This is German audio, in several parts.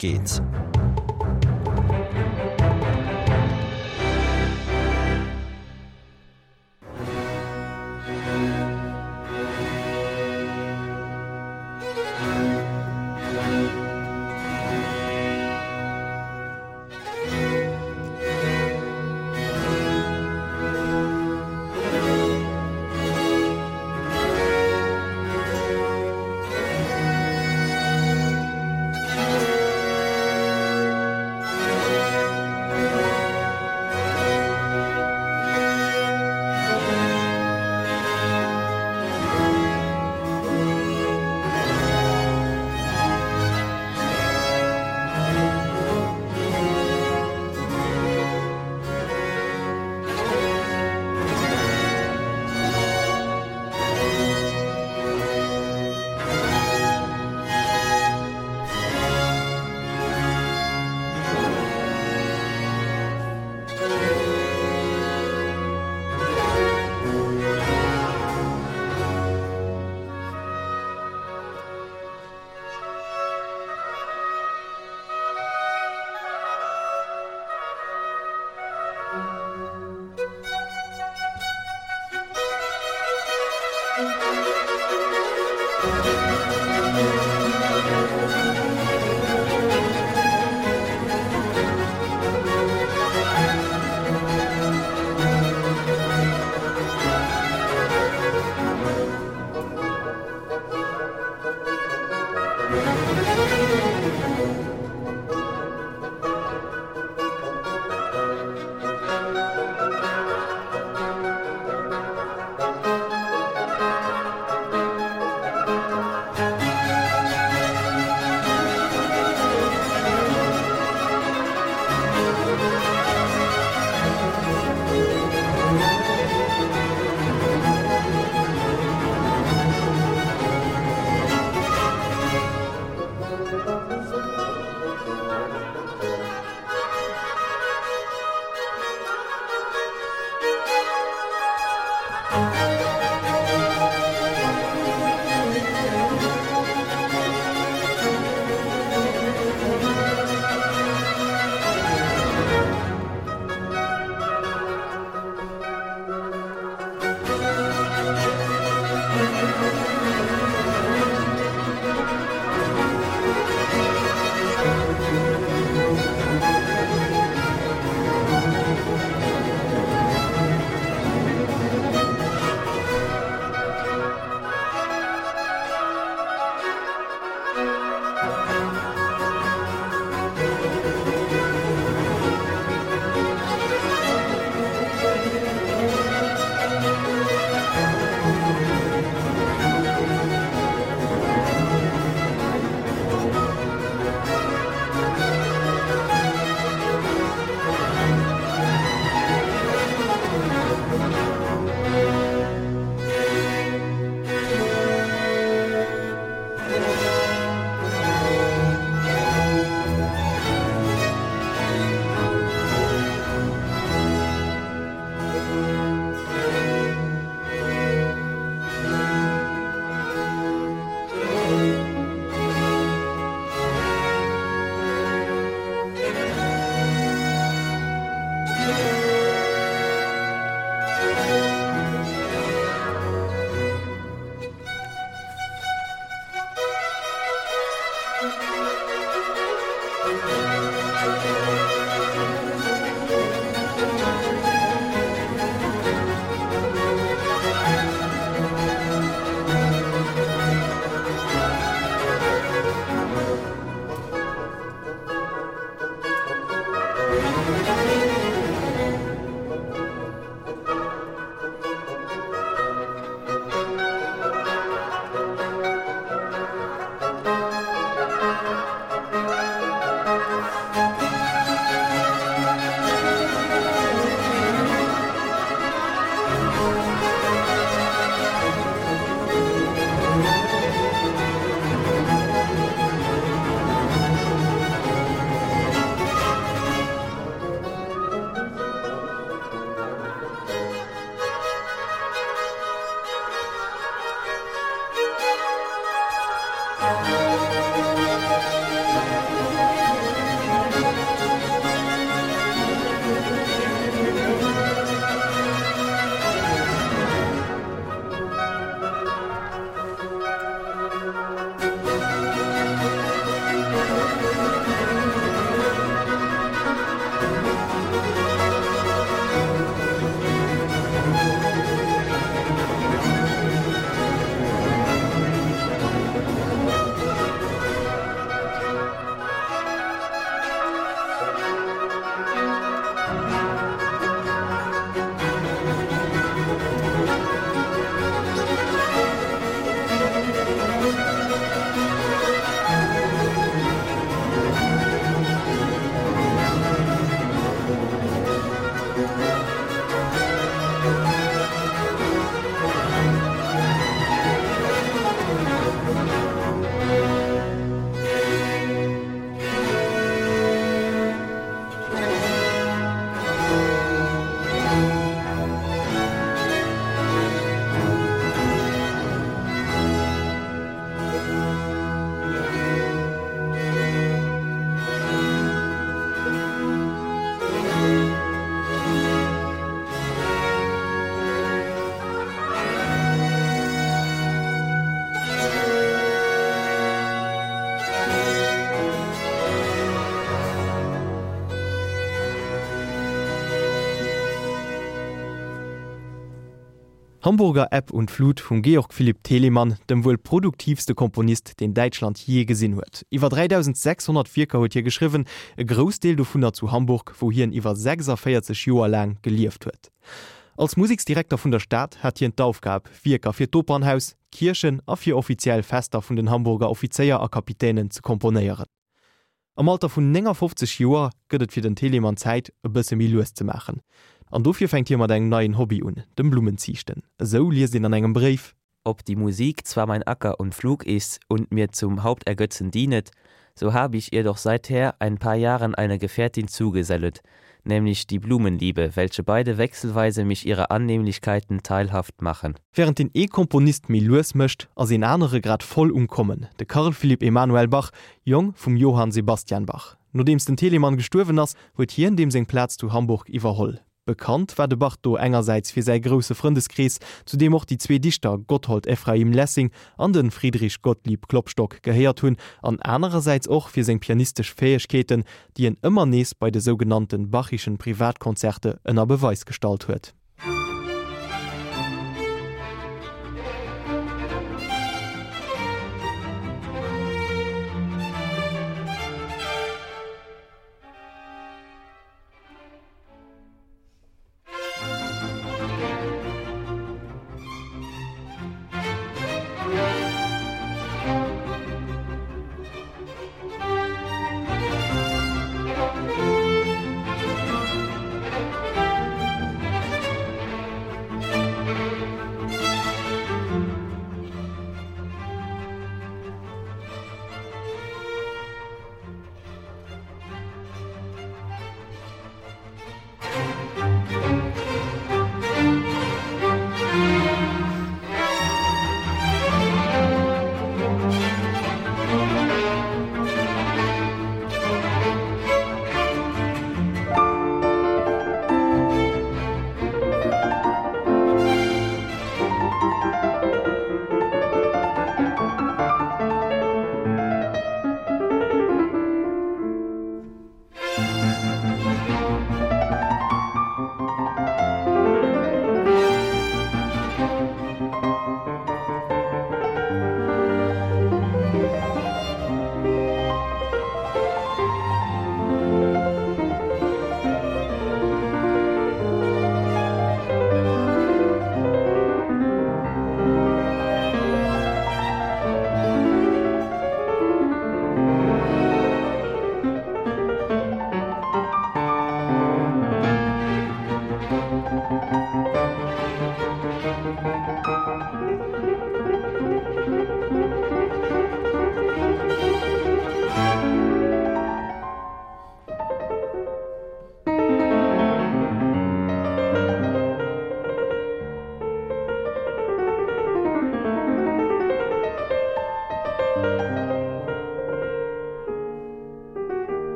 geht's. Hamburger App und Flut vum Georg Philipp Telemann, dem wohl produktivste Komponist, den Deutschland je gesinn huet. Iwer 3600 Vika huet hier geschriven, e Grosdeel du vunner zu Hamburg, wo hier iwwer 6 Joer lang gelieft huet. Als Musiksdirektor vun der Stadt hat hi en Daufgab, Vika fir Topernhaus, Kirchen a fir offiziell Fester vun den Hamburger Offiziier a Kapitänen zu komponéieren. Am Alter vun ennger 50 Joer gëtt fir den Telemann Zeit e bësse Milus zu machen an dofir fängt hier mat eng neuen Hobby un dem Blumenzichten so lies den an engem Brief. Ob die Musik zwar mein Acker und Flug ist und mir zum Hauptergötzen dienet so habe ich ihr doch seither ein paar Jahren eine Gefährtin zugesellet nämlich die Blumenliebe welche beide wechselweise mich ihre Annehmlichkeiten teilhaft machen. Während den E-Komponist Milus mcht as in andere grad voll umkommen. De Karl Philipp Emanuel Bach jung vom Johann Sebastian Bach. Nur dems den Telemann gestorven ass huet hier in dem seng Platz zu Hamburg iwwerholl bekannt war de Bachto engerseits fir sei grosse Freundeskries, zu dem auch die zwe Dichter Gotthold Ephraim Lessing an den Friedrich Gottlieb Klopstock geheert hunn, an einerseits auch fir seg pianistisch Fähigkeiten, die en immer nees bei de sogenannten bachischen Privatkonzerte ënner Beweis stalt huet.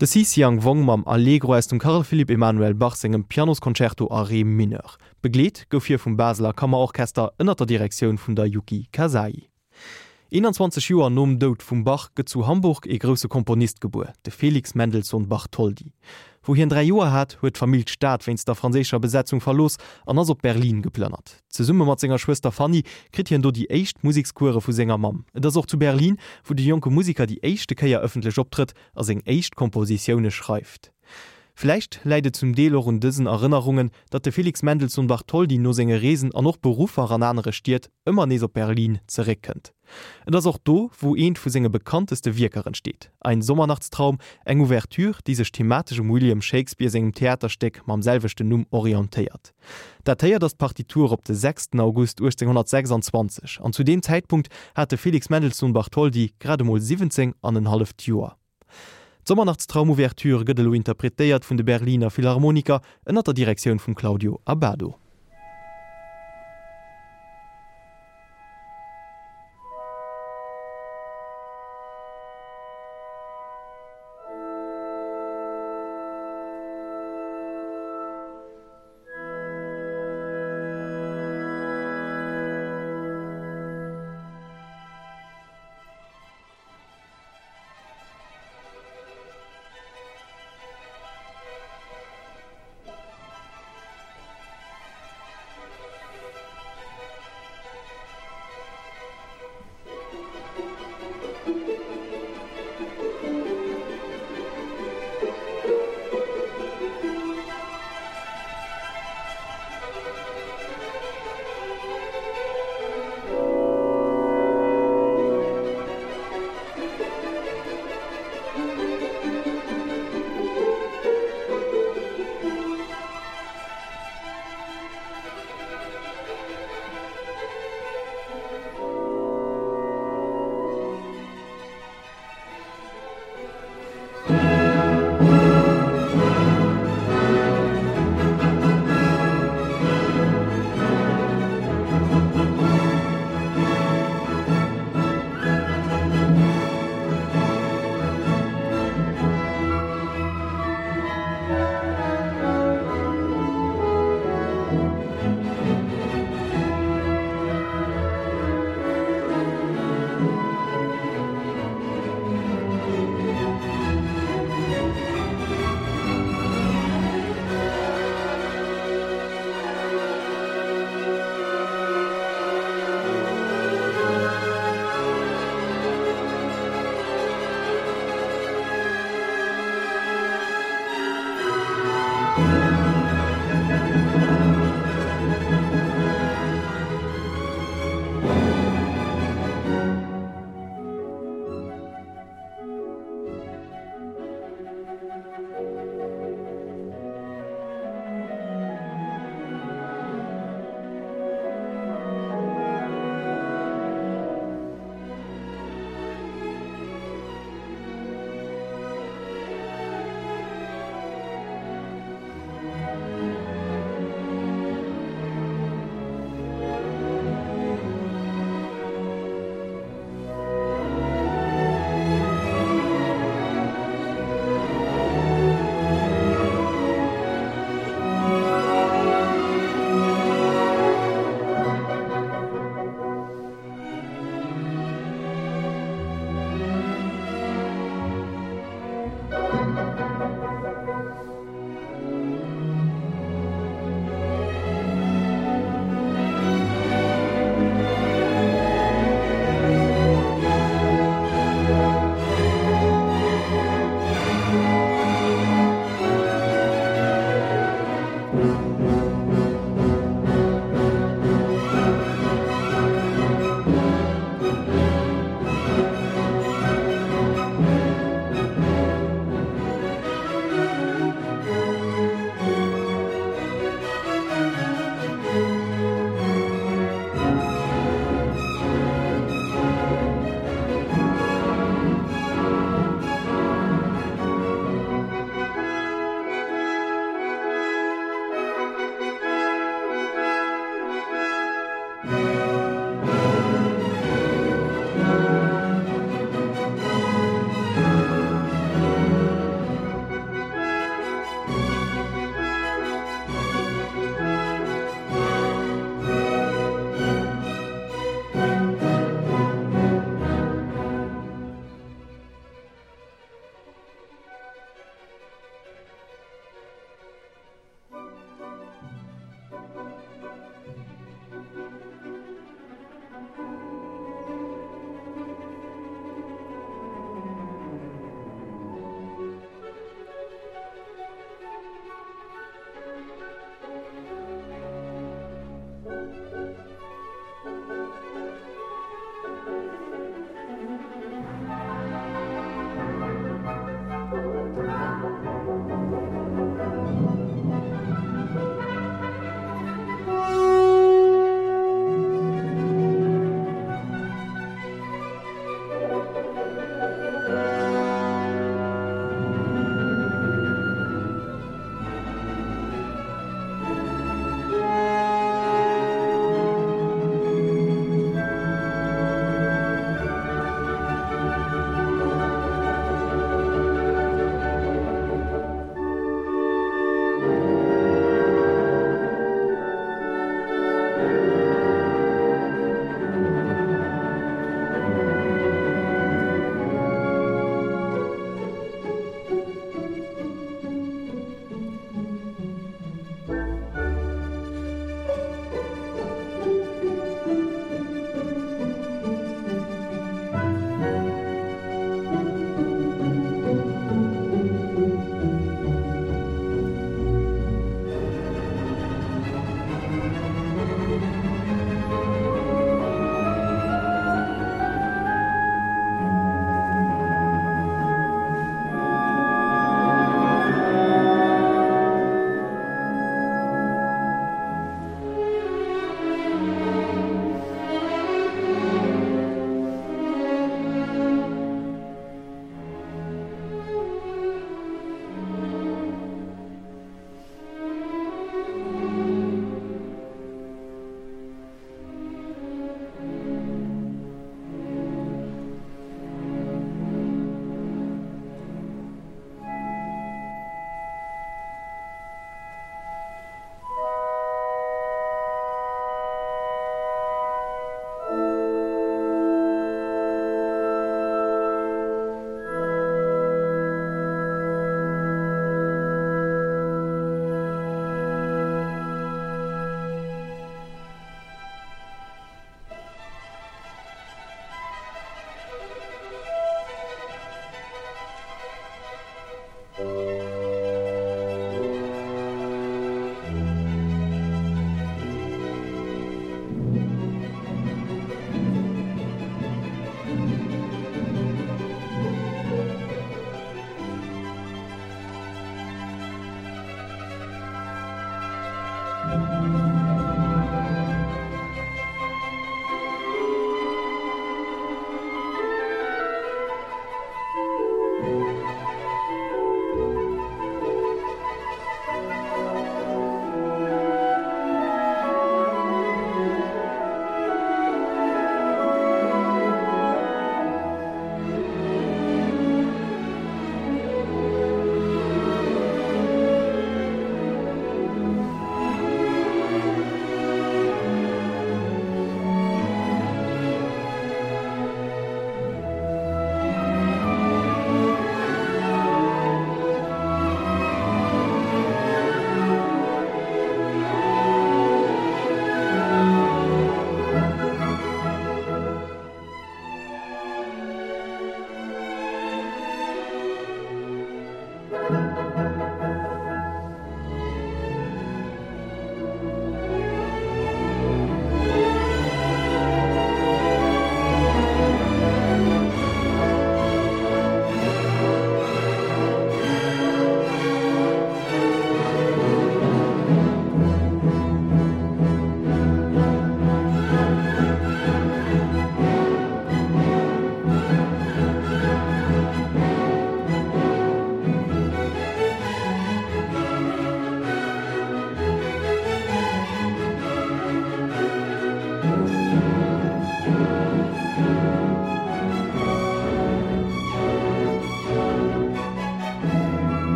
De Sisiang Wong mam Allegro aus dem Karl Philipp Emanuel Bach engem Pianoskonzerto a Re Miner. Begleet gouf hir vum Basler Kammerorchester ënner der Direktion vun der Yuki Kasai. 21 Joer nom dod vum Bach get zu Hamburg e grosse Komponist geboer, de Felix Mendelssohn Bach Toldi wo hi en drei Joer hat huet vermilt staat wennns der franzécher Besetzung verlos an ass op Berlin geplönnert. Ze Summe mat senger Schwester Fanny krit hien do die echt Musikskurre vu Sänger Mam. Das auch zu Berlin, wo die Joke Musiker die echte Käier öffentlich optritt as eng echt Kompositionune schreift. Vielleicht leidet zum Delor und diesen Erinnerungen, dat der Felix Mendelssohn Bartholdi no senge Resen an noch Berufer an andere stiert, immer neser Berlin zerreckend. Und das auch do, wo een vu senge bekannteste Wirkerin steht. Ein Sommernachtstraum eng Ouvertür diese thematische William Shakespeare segem Theatersteck mam selvechte Numm orientéiert. Datiert das Partitur op den 6. August 1826 an zu dem Zeitpunkt hatte Felix Mendelssohn Bartholdi gerade mal 17 an den half Tuer. Sommernachtstraumouverture gëdelo interpretéiert vun de Berliner Philharmoniker ënner der Direktion vum Claudio Abado.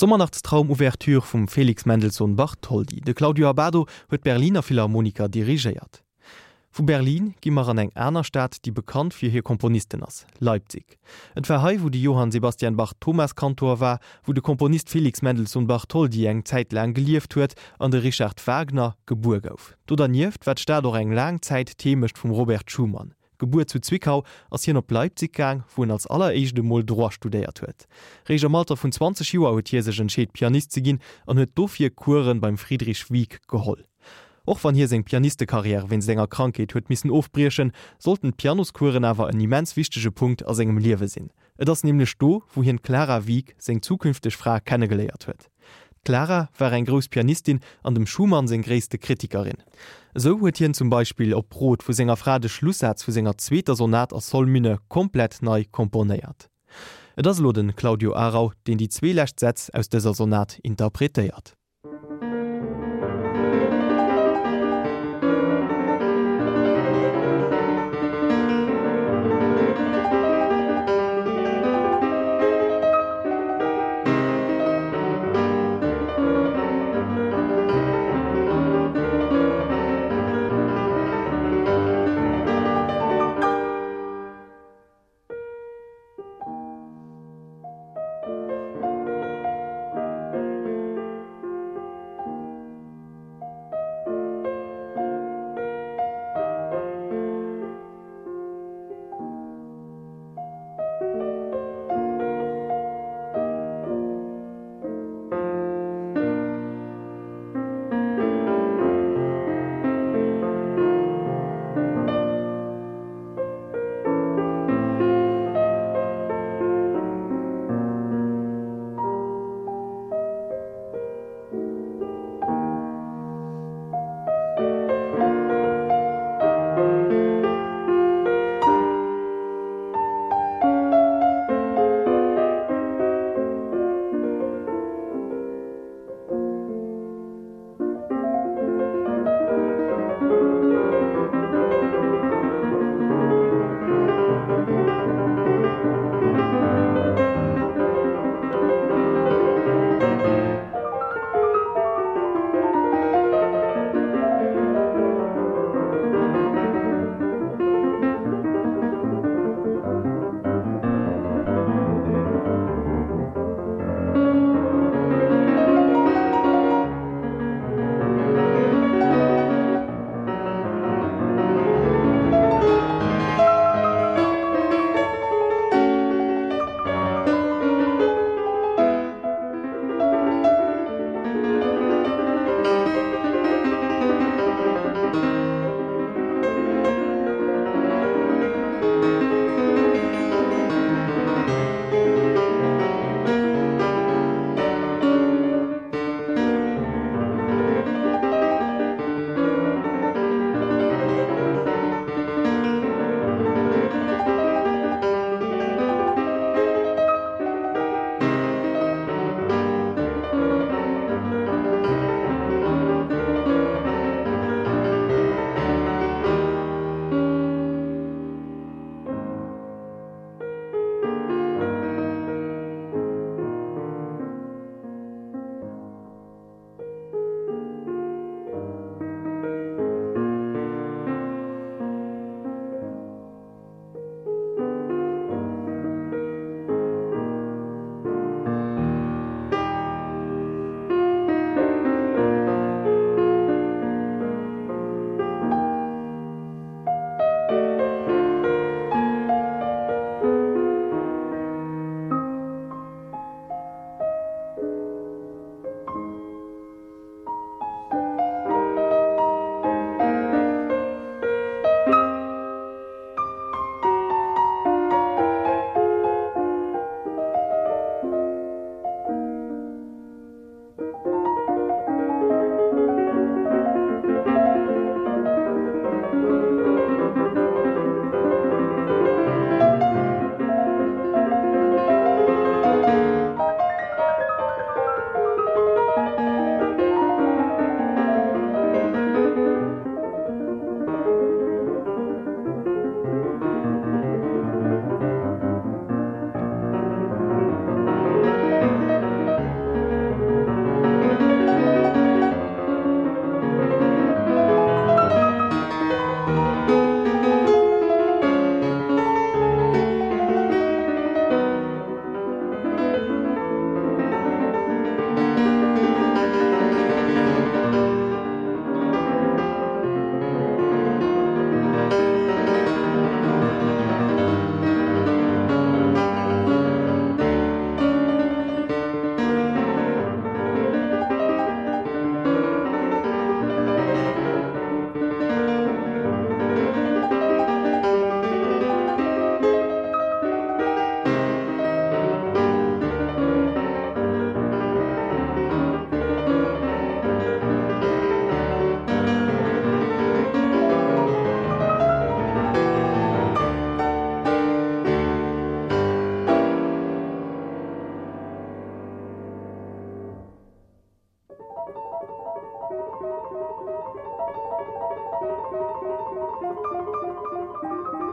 Sommernachtstraumouvertür vum Felix Mendelssohn Bartholdi. De Claudio Abado huet Berliner Philharmoniker dirigiiert. Vo Berlin gimmer an eng Äner Staat, die bekannt fir hier Komponisten ass Leipzig. Et war hei, wo die Johann Sebastian Bach Thomas Kantor war, wo de Komponist Felix Mendelssohn Bartholdi eng Zeitlang gelieft huet an de Richard Wagner Gebur gouf. Do der nieft wat sta doch eng Langzeit themecht vum Robert Schumann. Geburt zu Zwickau ass hien op Leipzig gang, wo en als alleréisich de Mol droit studéiert huet. Reger Malter vun 20 Joer huet hi segen Scheet Pianist ze ginn an huet dofir Kuren beim Friedrich Wieg geholl. Och wann hier seg Pianistekarrier wenn senger Krankket huet missen ofbrierschen, sollten Pianoskuren awer en immens wichtege Punkt as engem Liewe sinn. Et ass nämlich sto, wo hien klarer Wieg seg zukünftig Fra kennengeleiert huet. Clara war en gros Pianistin an dem Schumann seg gréste Kritikerin. So huet hien zum Beispiel op Brot vu senger frade Schlusssatz vu senger zweter Sonat aus Solmine komplett neu komponéiert. Et das lo den Claudio Arau, den die Zzweelächtsätz aus déser Sonat interpretéiert. Thank you.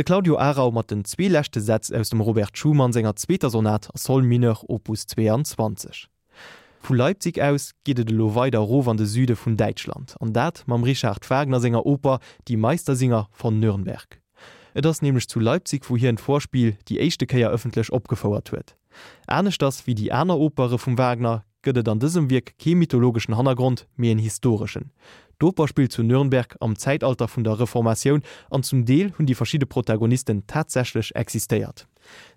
De Claudio Arau mat den zweelächte Sätz aus dem Robert Schumann senger Zzweter Sonat soll Miner Opus 22. Vu Leipzig aus giet de lo weider Ro an de Süde vun Deitschland, an dat mam Richard Wagner Sänger Oper die Meistersinger von Nürnberg. Et ass nämlich zu Leipzig wo hier en Vorspiel die echte Käier öffentlich opgefauerert huet. Ernest das wie die Äner Opere vum Wagner gëtt an diesem Wirk chemythologischen Hannergrund mé en historischen. Doperspiel zu Nürnberg am Zeitalter vun der Reformation an zum Deel hunn die verschiedene Protagonisten tatsächlich existiert.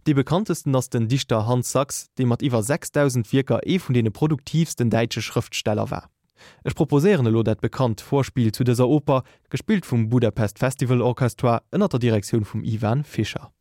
Die bekanntesten ass den Dichter Hans Sachs, dem mat iwwer 6000 Viker e vun den produktivsten deitsche Schriftsteller war. Ech proposeieren lo dat bekannt Vorspiel zu dieser Oper, gespielt vum Budapest Festival Orchestra ënner der Direktion vum Ivan Fischer.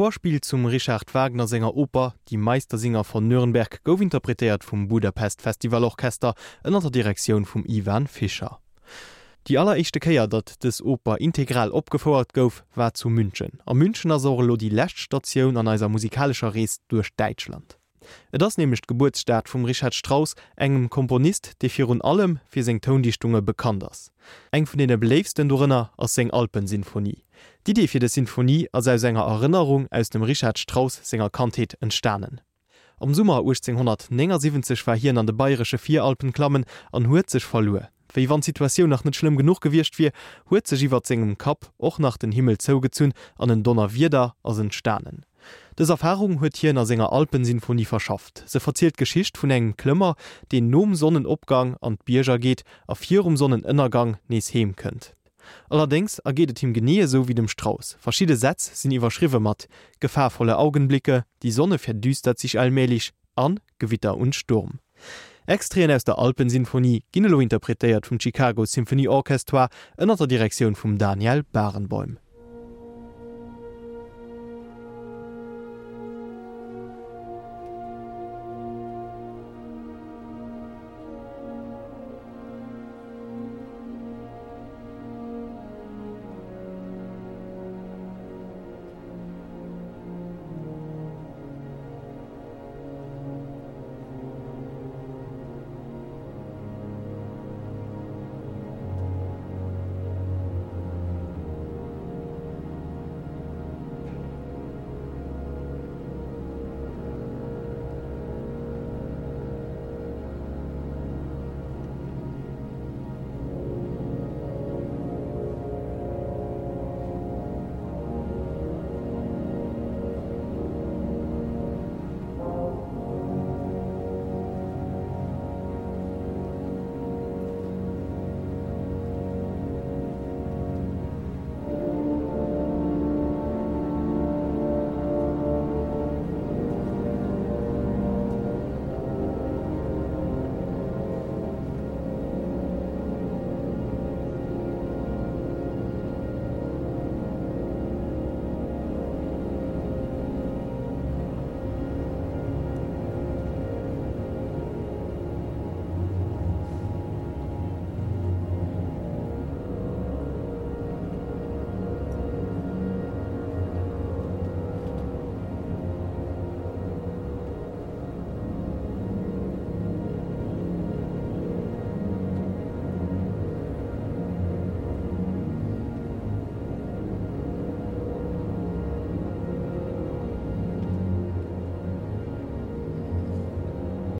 Vorspiel zum Richard Wagner Sänger Oper, die Meistersinger von Nürnberg gouf vum Budapest Festivalorchester ënner der Direktion vum Ivan Fischer. Die alleréischte Käier, dat des Oper integral opgefordert gouf, war zu München. Am Münchener Sorelo die Lächtstationun an eiser musikalischer Rees durch Deutschland. Et das nämlich Geburtsstaat vum Richard Strauss engem Komponist, de fir un allem fir seng Tondichtunge bekannt ass. Eng vun den beleefsten Donner aus seng Alpensinfonie. Die Idee fir de Sinfonie as se senger Erinnerung aus dem Richard Strauss Sänger Kantheet entstanen. Am Summer 1870 war hier an de bayersche Vieralpenklammen an huet sech verlue. Wéi wann Situationun nach net schlimm genug gewircht wie, huet sech iwwer zinggem Kap och nach den Himmel zouugezun an den Donner Wider as en Sternen. Des Erfahrung huet hier a senger Alpensinfonie verschafft. Se verzielt Geschicht vun engen Klmmer, den nom Sonnenopgang an d Bierger geht a vier um Sonnenënnergang nees heem kënnt. Allerdings ergeet ihm genee so wie dem Strauß. Verschiede Sätz sinn iwwer schriwe mat, gefahrvolle Augenblicke, die Sonne verdüstert sich allmählich an Gewitter und Sturm. Extreen aus der Alpensinfonie Ginelo interpretiert vum Chicago Symphony Orchestra ënner der Direktion vum Daniel Barenbäum.